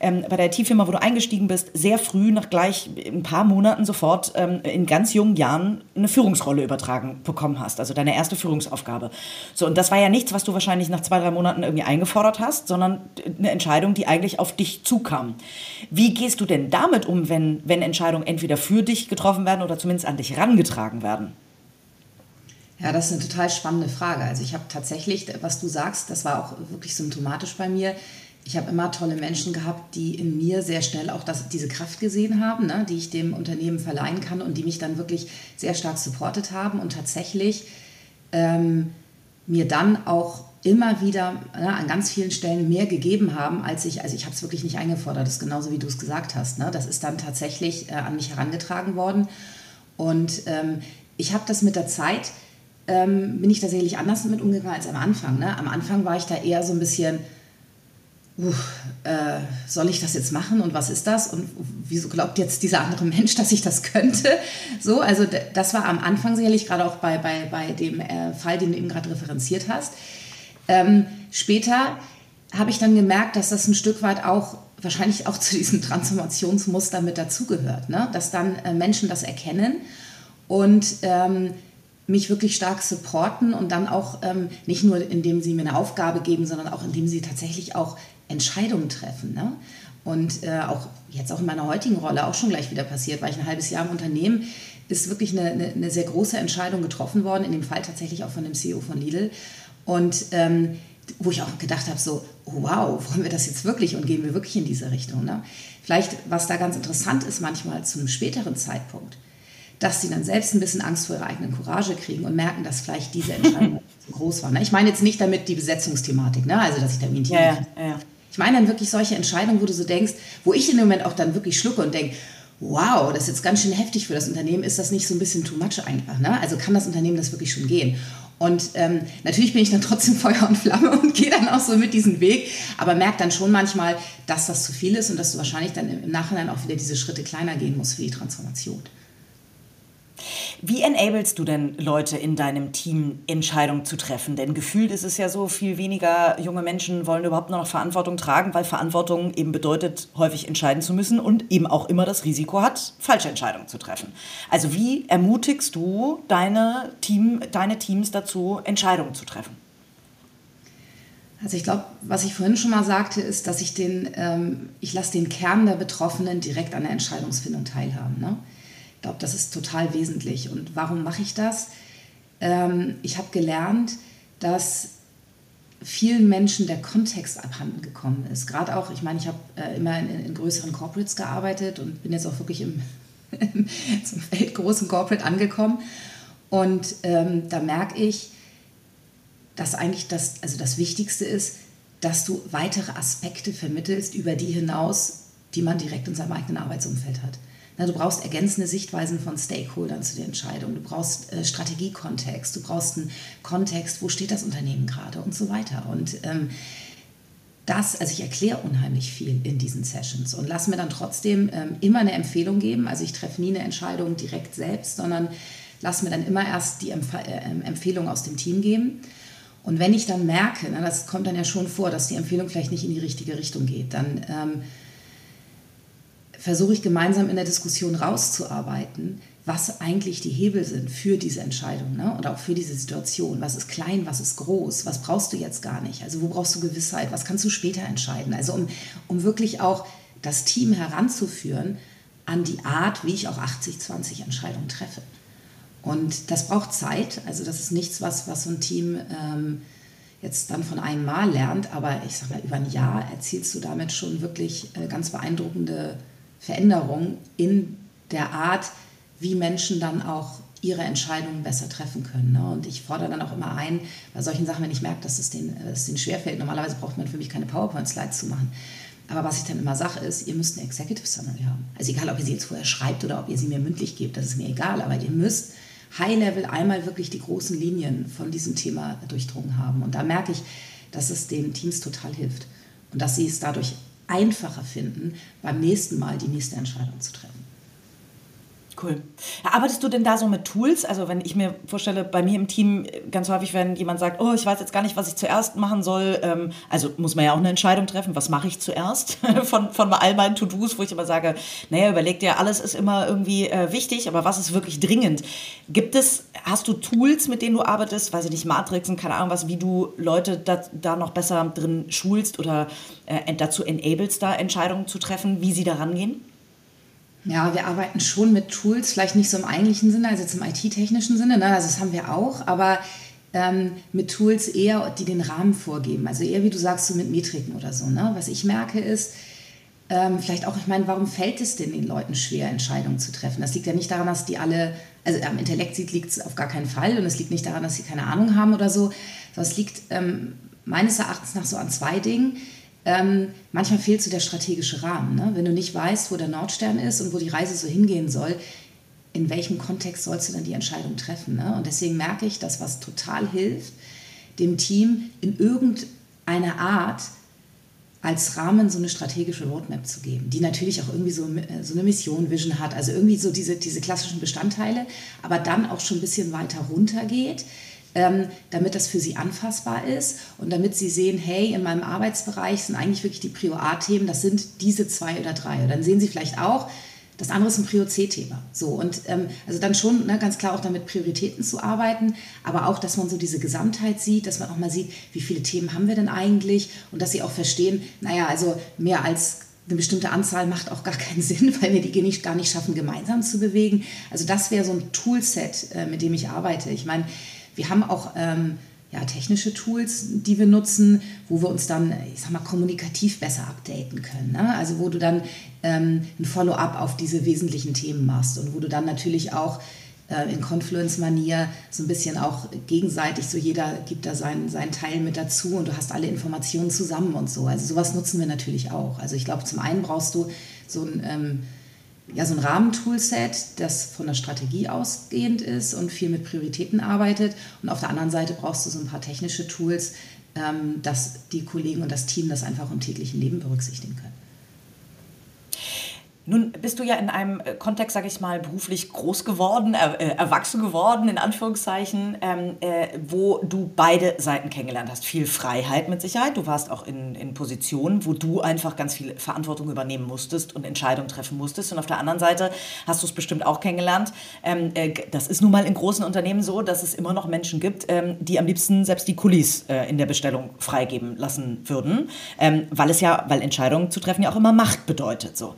ähm, bei der IT-Firma, wo du eingestiegen bist, sehr früh, nach gleich ein paar Monaten sofort ähm, in ganz jungen Jahren eine Führungsrolle übertragen bekommen hast. Also deine erste Führungsaufgabe. So, und das war ja nichts, was du wahrscheinlich nach zwei, drei Monaten irgendwie eingefordert hast, sondern eine Entscheidung, die eigentlich auf dich zukam. Wie gehst du denn damit um, wenn, wenn Entscheidungen entweder für dich getroffen werden oder zumindest an dich herangetragen werden? Ja, das ist eine total spannende Frage. Also ich habe tatsächlich, was du sagst, das war auch wirklich symptomatisch bei mir. Ich habe immer tolle Menschen gehabt, die in mir sehr schnell auch das, diese Kraft gesehen haben, ne, die ich dem Unternehmen verleihen kann und die mich dann wirklich sehr stark supportet haben und tatsächlich ähm, mir dann auch immer wieder ne, an ganz vielen Stellen mehr gegeben haben, als ich, also ich habe es wirklich nicht eingefordert, das ist genauso wie du es gesagt hast. Ne? Das ist dann tatsächlich äh, an mich herangetragen worden. Und ähm, ich habe das mit der Zeit, ähm, bin ich tatsächlich anders damit umgegangen als am Anfang. Ne? Am Anfang war ich da eher so ein bisschen, uh, äh, soll ich das jetzt machen und was ist das und wieso glaubt jetzt dieser andere Mensch, dass ich das könnte? So, also das war am Anfang sicherlich gerade auch bei, bei, bei dem äh, Fall, den du eben gerade referenziert hast. Ähm, später habe ich dann gemerkt, dass das ein Stück weit auch wahrscheinlich auch zu diesem Transformationsmuster mit dazugehört, ne? dass dann äh, Menschen das erkennen und ähm, mich wirklich stark supporten und dann auch ähm, nicht nur, indem sie mir eine Aufgabe geben, sondern auch indem sie tatsächlich auch Entscheidungen treffen. Ne? Und äh, auch jetzt auch in meiner heutigen Rolle auch schon gleich wieder passiert, weil ich ein halbes Jahr im Unternehmen ist wirklich eine, eine, eine sehr große Entscheidung getroffen worden, in dem Fall tatsächlich auch von dem CEO von Lidl. Und ähm, wo ich auch gedacht habe, so, oh wow, wollen wir das jetzt wirklich und gehen wir wirklich in diese Richtung? Ne? Vielleicht, was da ganz interessant ist manchmal zu einem späteren Zeitpunkt, dass sie dann selbst ein bisschen Angst vor ihrer eigenen Courage kriegen und merken, dass vielleicht diese Entscheidung zu groß war. Ne? Ich meine jetzt nicht damit die Besetzungsthematik, ne? also dass ich da wie ein Team. Ja, ja, ja. Ich meine dann wirklich solche Entscheidungen, wo du so denkst, wo ich in dem Moment auch dann wirklich schlucke und denke, wow, das ist jetzt ganz schön heftig für das Unternehmen, ist das nicht so ein bisschen too much einfach? Ne? Also kann das Unternehmen das wirklich schon gehen? Und ähm, natürlich bin ich dann trotzdem Feuer und Flamme und gehe dann auch so mit diesem Weg, aber merke dann schon manchmal, dass das zu viel ist und dass du wahrscheinlich dann im Nachhinein auch wieder diese Schritte kleiner gehen musst für die Transformation. Wie enablest du denn Leute in deinem Team, Entscheidungen zu treffen? Denn gefühlt ist es ja so, viel weniger junge Menschen wollen überhaupt nur noch Verantwortung tragen, weil Verantwortung eben bedeutet, häufig entscheiden zu müssen und eben auch immer das Risiko hat, falsche Entscheidungen zu treffen. Also wie ermutigst du deine, Team, deine Teams dazu, Entscheidungen zu treffen? Also ich glaube, was ich vorhin schon mal sagte, ist, dass ich den, ähm, ich lasse den Kern der Betroffenen direkt an der Entscheidungsfindung teilhaben. Ne? Ich glaube, das ist total wesentlich. Und warum mache ich das? Ähm, ich habe gelernt, dass vielen Menschen der Kontext abhanden gekommen ist. Gerade auch, ich meine, ich habe äh, immer in, in, größeren Corporates gearbeitet und bin jetzt auch wirklich im, zum großen Corporate angekommen. Und ähm, da merke ich, dass eigentlich das, also das Wichtigste ist, dass du weitere Aspekte vermittelst über die hinaus, die man direkt in seinem eigenen Arbeitsumfeld hat. Du brauchst ergänzende Sichtweisen von Stakeholdern zu der Entscheidung. Du brauchst äh, Strategiekontext, du brauchst einen Kontext, wo steht das Unternehmen gerade und so weiter. Und ähm, das, also ich erkläre unheimlich viel in diesen Sessions und lasse mir dann trotzdem ähm, immer eine Empfehlung geben. Also ich treffe nie eine Entscheidung direkt selbst, sondern lasse mir dann immer erst die Empf äh, Empfehlung aus dem Team geben. Und wenn ich dann merke, na, das kommt dann ja schon vor, dass die Empfehlung vielleicht nicht in die richtige Richtung geht, dann ähm, versuche ich gemeinsam in der Diskussion rauszuarbeiten, was eigentlich die Hebel sind für diese Entscheidung ne? und auch für diese Situation. Was ist klein, was ist groß, was brauchst du jetzt gar nicht? Also wo brauchst du Gewissheit, was kannst du später entscheiden? Also um, um wirklich auch das Team heranzuführen an die Art, wie ich auch 80-20 Entscheidungen treffe. Und das braucht Zeit, also das ist nichts, was, was so ein Team ähm, jetzt dann von einem Mal lernt, aber ich sage mal, über ein Jahr erzielst du damit schon wirklich äh, ganz beeindruckende Veränderung in der Art, wie Menschen dann auch ihre Entscheidungen besser treffen können. Ne? Und ich fordere dann auch immer ein, bei solchen Sachen, wenn ich merke, dass es denen, dass es denen schwerfällt, normalerweise braucht man für mich keine PowerPoint-Slides zu machen. Aber was ich dann immer sage, ist, ihr müsst eine Executive Summary haben. Also egal, ob ihr sie jetzt vorher schreibt oder ob ihr sie mir mündlich gebt, das ist mir egal. Aber ihr müsst High-Level einmal wirklich die großen Linien von diesem Thema durchdrungen haben. Und da merke ich, dass es den Teams total hilft. Und dass sie es dadurch einfacher finden, beim nächsten Mal die nächste Entscheidung zu treffen. Cool. Arbeitest du denn da so mit Tools? Also wenn ich mir vorstelle, bei mir im Team ganz häufig, wenn jemand sagt, oh, ich weiß jetzt gar nicht, was ich zuerst machen soll, ähm, also muss man ja auch eine Entscheidung treffen, was mache ich zuerst von, von all meinen To-Dos, wo ich immer sage, naja, überleg dir, alles ist immer irgendwie äh, wichtig, aber was ist wirklich dringend? Gibt es, hast du Tools, mit denen du arbeitest, weiß ich nicht, Matrixen, keine Ahnung was, wie du Leute da, da noch besser drin schulst oder äh, dazu enablest, da Entscheidungen zu treffen, wie sie da rangehen? Ja, wir arbeiten schon mit Tools, vielleicht nicht so im eigentlichen Sinne, also jetzt im IT-technischen Sinne, ne? also das haben wir auch, aber ähm, mit Tools eher, die den Rahmen vorgeben. Also eher, wie du sagst, so mit Metriken oder so. Ne? Was ich merke ist, ähm, vielleicht auch, ich meine, warum fällt es denn den Leuten schwer, Entscheidungen zu treffen? Das liegt ja nicht daran, dass die alle, also am Intellekt liegt es auf gar keinen Fall und es liegt nicht daran, dass sie keine Ahnung haben oder so, sondern es liegt ähm, meines Erachtens nach so an zwei Dingen. Ähm, manchmal fehlt so der strategische Rahmen. Ne? Wenn du nicht weißt, wo der Nordstern ist und wo die Reise so hingehen soll, in welchem Kontext sollst du dann die Entscheidung treffen? Ne? Und deswegen merke ich, dass was total hilft, dem Team in irgendeiner Art als Rahmen so eine strategische Roadmap zu geben, die natürlich auch irgendwie so, äh, so eine Mission, Vision hat, also irgendwie so diese, diese klassischen Bestandteile, aber dann auch schon ein bisschen weiter runter geht ähm, damit das für sie anfassbar ist und damit sie sehen, hey, in meinem Arbeitsbereich sind eigentlich wirklich die Prio A-Themen, das sind diese zwei oder drei. Und dann sehen sie vielleicht auch, das andere ist ein Prio C-Thema. So, und ähm, also dann schon ne, ganz klar auch damit Prioritäten zu arbeiten, aber auch, dass man so diese Gesamtheit sieht, dass man auch mal sieht, wie viele Themen haben wir denn eigentlich und dass sie auch verstehen, naja, also mehr als eine bestimmte Anzahl macht auch gar keinen Sinn, weil wir die nicht, gar nicht schaffen, gemeinsam zu bewegen. Also das wäre so ein Toolset, äh, mit dem ich arbeite. Ich meine, wir haben auch ähm, ja, technische Tools, die wir nutzen, wo wir uns dann, ich sag mal, kommunikativ besser updaten können. Ne? Also wo du dann ähm, ein Follow-up auf diese wesentlichen Themen machst und wo du dann natürlich auch äh, in Confluence-Manier so ein bisschen auch gegenseitig, so jeder gibt da seinen, seinen Teil mit dazu und du hast alle Informationen zusammen und so. Also sowas nutzen wir natürlich auch. Also ich glaube, zum einen brauchst du so ein... Ähm, ja, so ein Rahmentoolset, das von der Strategie ausgehend ist und viel mit Prioritäten arbeitet. Und auf der anderen Seite brauchst du so ein paar technische Tools, ähm, dass die Kollegen und das Team das einfach im täglichen Leben berücksichtigen können. Nun bist du ja in einem äh, Kontext, sage ich mal, beruflich groß geworden, äh, erwachsen geworden, in Anführungszeichen, ähm, äh, wo du beide Seiten kennengelernt hast. Viel Freiheit mit Sicherheit. Du warst auch in, in Positionen, wo du einfach ganz viel Verantwortung übernehmen musstest und Entscheidungen treffen musstest. Und auf der anderen Seite hast du es bestimmt auch kennengelernt. Ähm, äh, das ist nun mal in großen Unternehmen so, dass es immer noch Menschen gibt, ähm, die am liebsten selbst die Kulis äh, in der Bestellung freigeben lassen würden, ähm, weil es ja, weil Entscheidungen zu treffen ja auch immer Macht bedeutet. So.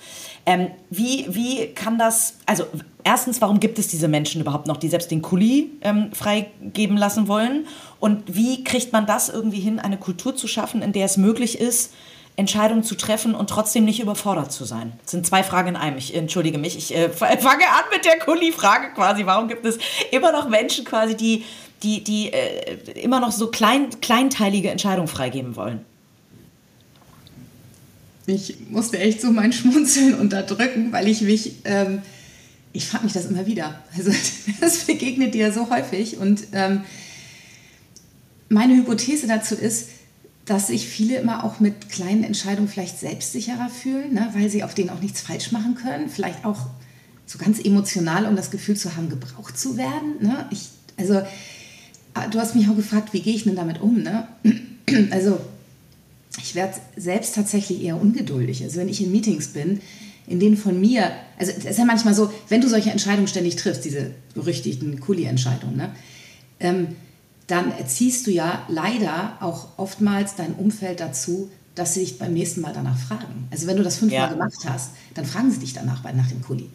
Ähm, wie, wie kann das, also erstens, warum gibt es diese Menschen überhaupt noch, die selbst den Kuli ähm, freigeben lassen wollen? Und wie kriegt man das irgendwie hin, eine Kultur zu schaffen, in der es möglich ist, Entscheidungen zu treffen und trotzdem nicht überfordert zu sein? Das sind zwei Fragen in einem. Ich entschuldige mich. Ich äh, fange an mit der Kuli-Frage quasi. Warum gibt es immer noch Menschen quasi, die, die, die äh, immer noch so klein, kleinteilige Entscheidungen freigeben wollen? Ich musste echt so mein Schmunzeln unterdrücken, weil ich mich, ähm, ich frage mich das immer wieder. Also das begegnet dir so häufig und ähm, meine Hypothese dazu ist, dass sich viele immer auch mit kleinen Entscheidungen vielleicht selbstsicherer fühlen, ne, weil sie auf denen auch nichts falsch machen können. Vielleicht auch so ganz emotional, um das Gefühl zu haben, gebraucht zu werden. Ne? Ich, also, ah, du hast mich auch gefragt, wie gehe ich denn damit um? Ne? Also, ich werde selbst tatsächlich eher ungeduldig. Also, wenn ich in Meetings bin, in denen von mir, also es ist ja manchmal so, wenn du solche Entscheidungen ständig triffst, diese berüchtigten Kuli-Entscheidungen, ne? Ähm, dann erziehst du ja leider auch oftmals dein Umfeld dazu, dass sie dich beim nächsten Mal danach fragen. Also wenn du das fünfmal ja. gemacht hast, dann fragen sie dich danach nach dem Kuli.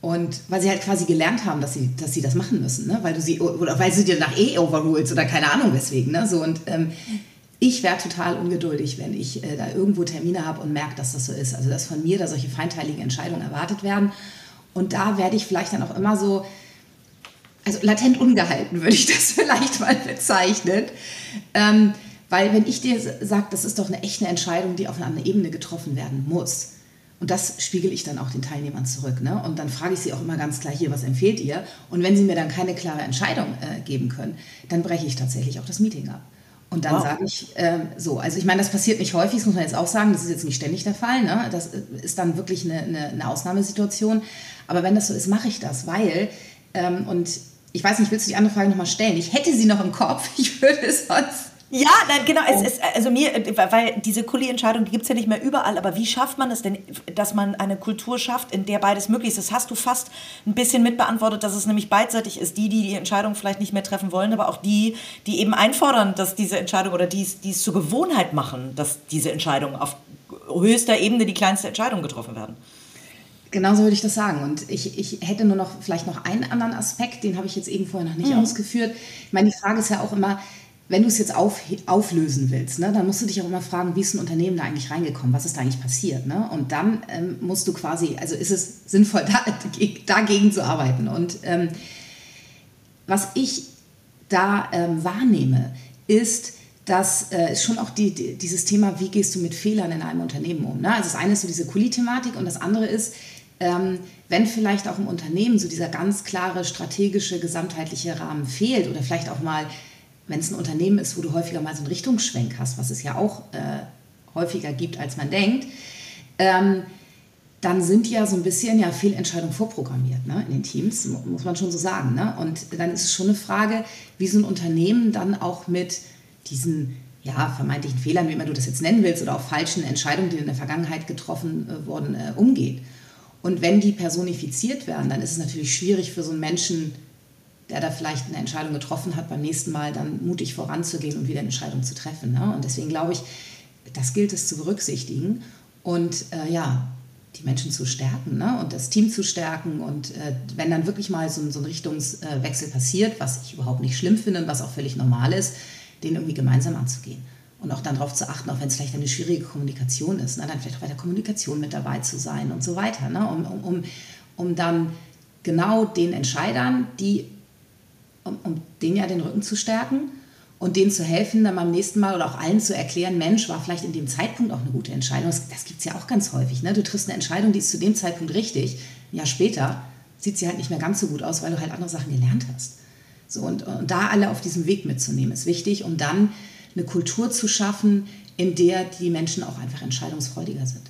Und weil sie halt quasi gelernt haben, dass sie, dass sie das machen müssen, ne? weil du sie oder weil sie dir nach eh overruled oder keine Ahnung weswegen. Ne? So, und ähm, ich wäre total ungeduldig, wenn ich äh, da irgendwo Termine habe und merke, dass das so ist. Also dass von mir da solche feinteiligen Entscheidungen erwartet werden. Und da werde ich vielleicht dann auch immer so, also latent ungehalten würde ich das vielleicht mal bezeichnen. Ähm, weil wenn ich dir sage, das ist doch eine echte Entscheidung, die auf einer anderen Ebene getroffen werden muss. Und das spiegel ich dann auch den Teilnehmern zurück. Ne? Und dann frage ich sie auch immer ganz klar hier, was empfehlt ihr? Und wenn sie mir dann keine klare Entscheidung äh, geben können, dann breche ich tatsächlich auch das Meeting ab. Und dann wow. sage ich ähm, so, also ich meine, das passiert nicht häufig, das muss man jetzt auch sagen, das ist jetzt nicht ständig der Fall. Ne? Das äh, ist dann wirklich eine, eine, eine Ausnahmesituation. Aber wenn das so ist, mache ich das, weil, ähm, und ich weiß nicht, willst du die andere Frage nochmal stellen? Ich hätte sie noch im Kopf, ich würde es sonst. Ja, nein, genau. Oh. Es ist, also mir, weil diese Kuli-Entscheidung, die gibt es ja nicht mehr überall, aber wie schafft man es denn, dass man eine Kultur schafft, in der beides möglich ist? Das hast du fast ein bisschen mitbeantwortet, dass es nämlich beidseitig ist. Die, die die Entscheidung vielleicht nicht mehr treffen wollen, aber auch die, die eben einfordern, dass diese Entscheidung oder die, die es zur Gewohnheit machen, dass diese Entscheidungen auf höchster Ebene die kleinste Entscheidung getroffen werden. Genauso würde ich das sagen. Und ich, ich hätte nur noch vielleicht noch einen anderen Aspekt, den habe ich jetzt eben vorher noch nicht mhm. ausgeführt. Ich meine, die Frage ist ja auch immer, wenn du es jetzt auf, auflösen willst, ne, dann musst du dich auch immer fragen, wie ist ein Unternehmen da eigentlich reingekommen, was ist da eigentlich passiert. Ne? Und dann ähm, musst du quasi, also ist es sinnvoll, da, dagegen zu arbeiten. Und ähm, was ich da ähm, wahrnehme, ist, dass äh, schon auch die, die, dieses Thema, wie gehst du mit Fehlern in einem Unternehmen um. Ne? Also das eine ist so diese Kuli-Thematik und das andere ist, ähm, wenn vielleicht auch im Unternehmen so dieser ganz klare strategische, gesamtheitliche Rahmen fehlt oder vielleicht auch mal, wenn es ein Unternehmen ist, wo du häufiger mal so einen Richtungsschwenk hast, was es ja auch äh, häufiger gibt, als man denkt, ähm, dann sind ja so ein bisschen ja Fehlentscheidungen vorprogrammiert ne, in den Teams, muss man schon so sagen. Ne? Und dann ist es schon eine Frage, wie so ein Unternehmen dann auch mit diesen ja, vermeintlichen Fehlern, wie immer du das jetzt nennen willst, oder auch falschen Entscheidungen, die in der Vergangenheit getroffen äh, wurden, äh, umgeht. Und wenn die personifiziert werden, dann ist es natürlich schwierig für so einen Menschen, der da vielleicht eine Entscheidung getroffen hat, beim nächsten Mal dann mutig voranzugehen und wieder eine Entscheidung zu treffen. Ne? Und deswegen glaube ich, das gilt es zu berücksichtigen und äh, ja, die Menschen zu stärken ne? und das Team zu stärken. Und äh, wenn dann wirklich mal so, so ein Richtungswechsel passiert, was ich überhaupt nicht schlimm finde und was auch völlig normal ist, den irgendwie gemeinsam anzugehen und auch dann darauf zu achten, auch wenn es vielleicht eine schwierige Kommunikation ist, ne, dann vielleicht auch bei der Kommunikation mit dabei zu sein und so weiter, ne, um, um, um, um dann genau den Entscheidern, die, um, um denen ja den Rücken zu stärken und denen zu helfen, dann beim nächsten Mal oder auch allen zu erklären, Mensch, war vielleicht in dem Zeitpunkt auch eine gute Entscheidung. Das, das gibt es ja auch ganz häufig. Ne? Du triffst eine Entscheidung, die ist zu dem Zeitpunkt richtig. Ein Jahr später sieht sie halt nicht mehr ganz so gut aus, weil du halt andere Sachen gelernt hast. So, und, und da alle auf diesem Weg mitzunehmen, ist wichtig, um dann eine Kultur zu schaffen, in der die Menschen auch einfach entscheidungsfreudiger sind.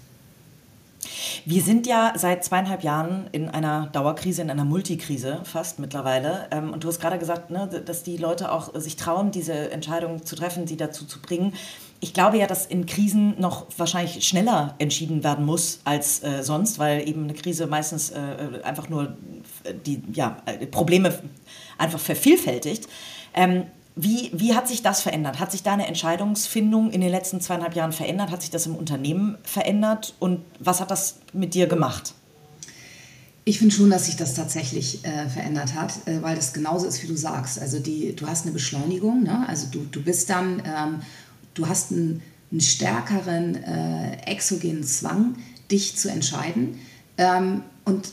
Wir sind ja seit zweieinhalb Jahren in einer Dauerkrise, in einer Multikrise fast mittlerweile. Ähm, und du hast gerade gesagt, ne, dass die Leute auch sich trauen, diese Entscheidungen zu treffen, sie dazu zu bringen. Ich glaube ja, dass in Krisen noch wahrscheinlich schneller entschieden werden muss als äh, sonst, weil eben eine Krise meistens äh, einfach nur die ja, Probleme einfach vervielfältigt. Ähm, wie, wie hat sich das verändert? Hat sich deine Entscheidungsfindung in den letzten zweieinhalb Jahren verändert? Hat sich das im Unternehmen verändert? Und was hat das mit dir gemacht? Ich finde schon, dass sich das tatsächlich äh, verändert hat, äh, weil das genauso ist, wie du sagst. Also die, du hast eine Beschleunigung, ne? also du, du bist dann, ähm, du hast einen, einen stärkeren äh, exogenen Zwang, dich zu entscheiden. Ähm, und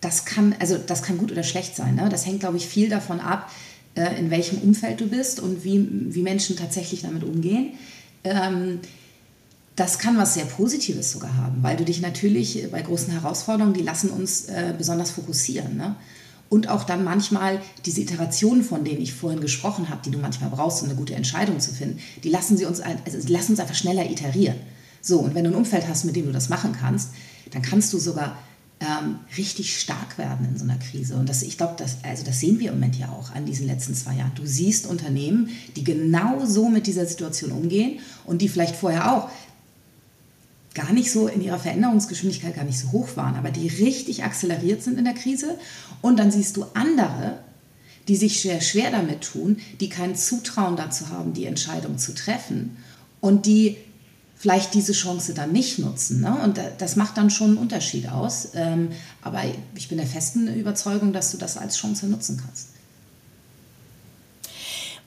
das kann, also das kann gut oder schlecht sein. Ne? Das hängt, glaube ich, viel davon ab, in welchem Umfeld du bist und wie, wie Menschen tatsächlich damit umgehen. Ähm, das kann was sehr Positives sogar haben, weil du dich natürlich bei großen Herausforderungen, die lassen uns äh, besonders fokussieren. Ne? Und auch dann manchmal diese Iterationen, von denen ich vorhin gesprochen habe, die du manchmal brauchst, um eine gute Entscheidung zu finden, die lassen, sie uns, also lassen uns einfach schneller iterieren. So, und wenn du ein Umfeld hast, mit dem du das machen kannst, dann kannst du sogar ähm, richtig stark werden in so einer Krise. Und das, ich glaube, das, also das sehen wir im Moment ja auch an diesen letzten zwei Jahren. Du siehst Unternehmen, die genau so mit dieser Situation umgehen und die vielleicht vorher auch gar nicht so in ihrer Veränderungsgeschwindigkeit gar nicht so hoch waren, aber die richtig akzeleriert sind in der Krise. Und dann siehst du andere, die sich sehr schwer damit tun, die kein Zutrauen dazu haben, die Entscheidung zu treffen und die vielleicht diese Chance dann nicht nutzen. Ne? Und das macht dann schon einen Unterschied aus. Ähm, aber ich bin der festen Überzeugung, dass du das als Chance nutzen kannst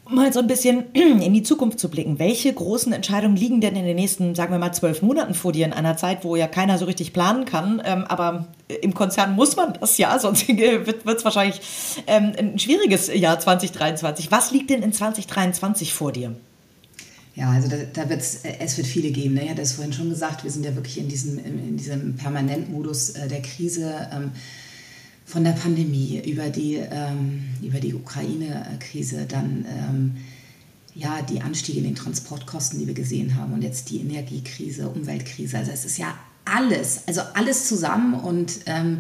mal so ein bisschen in die Zukunft zu blicken. Welche großen Entscheidungen liegen denn in den nächsten, sagen wir mal, zwölf Monaten vor dir in einer Zeit, wo ja keiner so richtig planen kann? Ähm, aber im Konzern muss man das ja, sonst wird es wahrscheinlich ähm, ein schwieriges Jahr 2023. Was liegt denn in 2023 vor dir? Ja, also da, da wird es wird viele geben. Ne? Ich hatte es vorhin schon gesagt, wir sind ja wirklich in diesem, in diesem Permanentmodus äh, der Krise. Ähm, von der Pandemie über die, ähm, die Ukraine-Krise, dann ähm, ja, die Anstiege in den Transportkosten, die wir gesehen haben und jetzt die Energiekrise, Umweltkrise. Also es ist ja alles, also alles zusammen und ähm,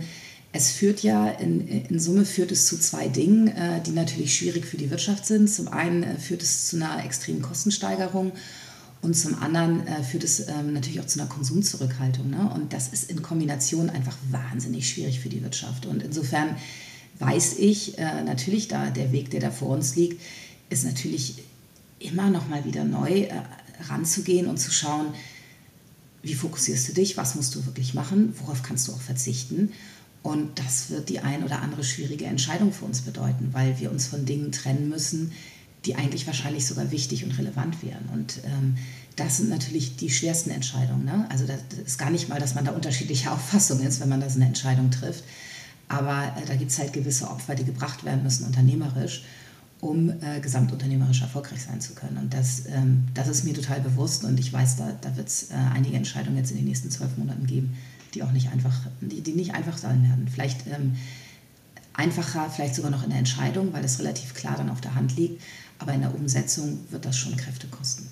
es führt ja, in, in Summe führt es zu zwei Dingen, äh, die natürlich schwierig für die Wirtschaft sind. Zum einen äh, führt es zu einer extremen Kostensteigerung und zum anderen äh, führt es ähm, natürlich auch zu einer Konsumzurückhaltung. Ne? Und das ist in Kombination einfach wahnsinnig schwierig für die Wirtschaft. Und insofern weiß ich äh, natürlich, da der Weg, der da vor uns liegt, ist natürlich immer noch mal wieder neu äh, ranzugehen und zu schauen, wie fokussierst du dich, was musst du wirklich machen, worauf kannst du auch verzichten. Und das wird die ein oder andere schwierige Entscheidung für uns bedeuten, weil wir uns von Dingen trennen müssen, die eigentlich wahrscheinlich sogar wichtig und relevant wären. Und ähm, das sind natürlich die schwersten Entscheidungen. Ne? Also das ist gar nicht mal, dass man da unterschiedliche Auffassungen ist, wenn man da so eine Entscheidung trifft. Aber äh, da gibt es halt gewisse Opfer, die gebracht werden müssen, unternehmerisch, um äh, gesamtunternehmerisch erfolgreich sein zu können. Und das, ähm, das ist mir total bewusst und ich weiß, da, da wird es äh, einige Entscheidungen jetzt in den nächsten zwölf Monaten geben, die auch nicht einfach, die, die nicht einfach sein werden. Vielleicht ähm, einfacher, vielleicht sogar noch in der Entscheidung, weil es relativ klar dann auf der Hand liegt. Aber in der Umsetzung wird das schon Kräfte kosten.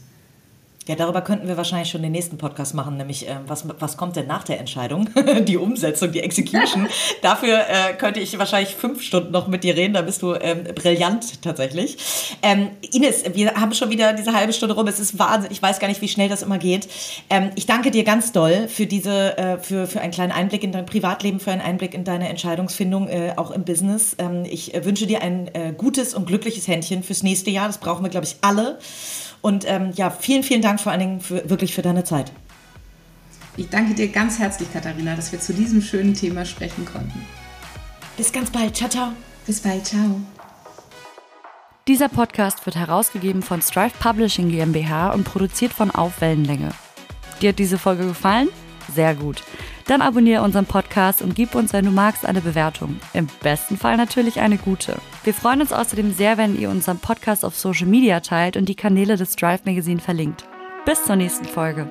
Ja, darüber könnten wir wahrscheinlich schon den nächsten Podcast machen, nämlich äh, was, was kommt denn nach der Entscheidung? die Umsetzung, die Execution. Dafür äh, könnte ich wahrscheinlich fünf Stunden noch mit dir reden, da bist du ähm, brillant tatsächlich. Ähm, Ines, wir haben schon wieder diese halbe Stunde rum, es ist Wahnsinn, ich weiß gar nicht, wie schnell das immer geht. Ähm, ich danke dir ganz doll für diese, äh, für, für einen kleinen Einblick in dein Privatleben, für einen Einblick in deine Entscheidungsfindung, äh, auch im Business. Ähm, ich äh, wünsche dir ein äh, gutes und glückliches Händchen fürs nächste Jahr, das brauchen wir, glaube ich, alle. Und ähm, ja, vielen, vielen Dank vor allen Dingen für, wirklich für deine Zeit. Ich danke dir ganz herzlich, Katharina, dass wir zu diesem schönen Thema sprechen konnten. Bis ganz bald. Ciao, ciao. Bis bald. Ciao. Dieser Podcast wird herausgegeben von Strive Publishing GmbH und produziert von Auf Wellenlänge. Dir hat diese Folge gefallen? Sehr gut. Dann abonniere unseren Podcast und gib uns, wenn du magst, eine Bewertung. Im besten Fall natürlich eine gute. Wir freuen uns außerdem sehr, wenn ihr unseren Podcast auf Social Media teilt und die Kanäle des Drive Magazine verlinkt. Bis zur nächsten Folge.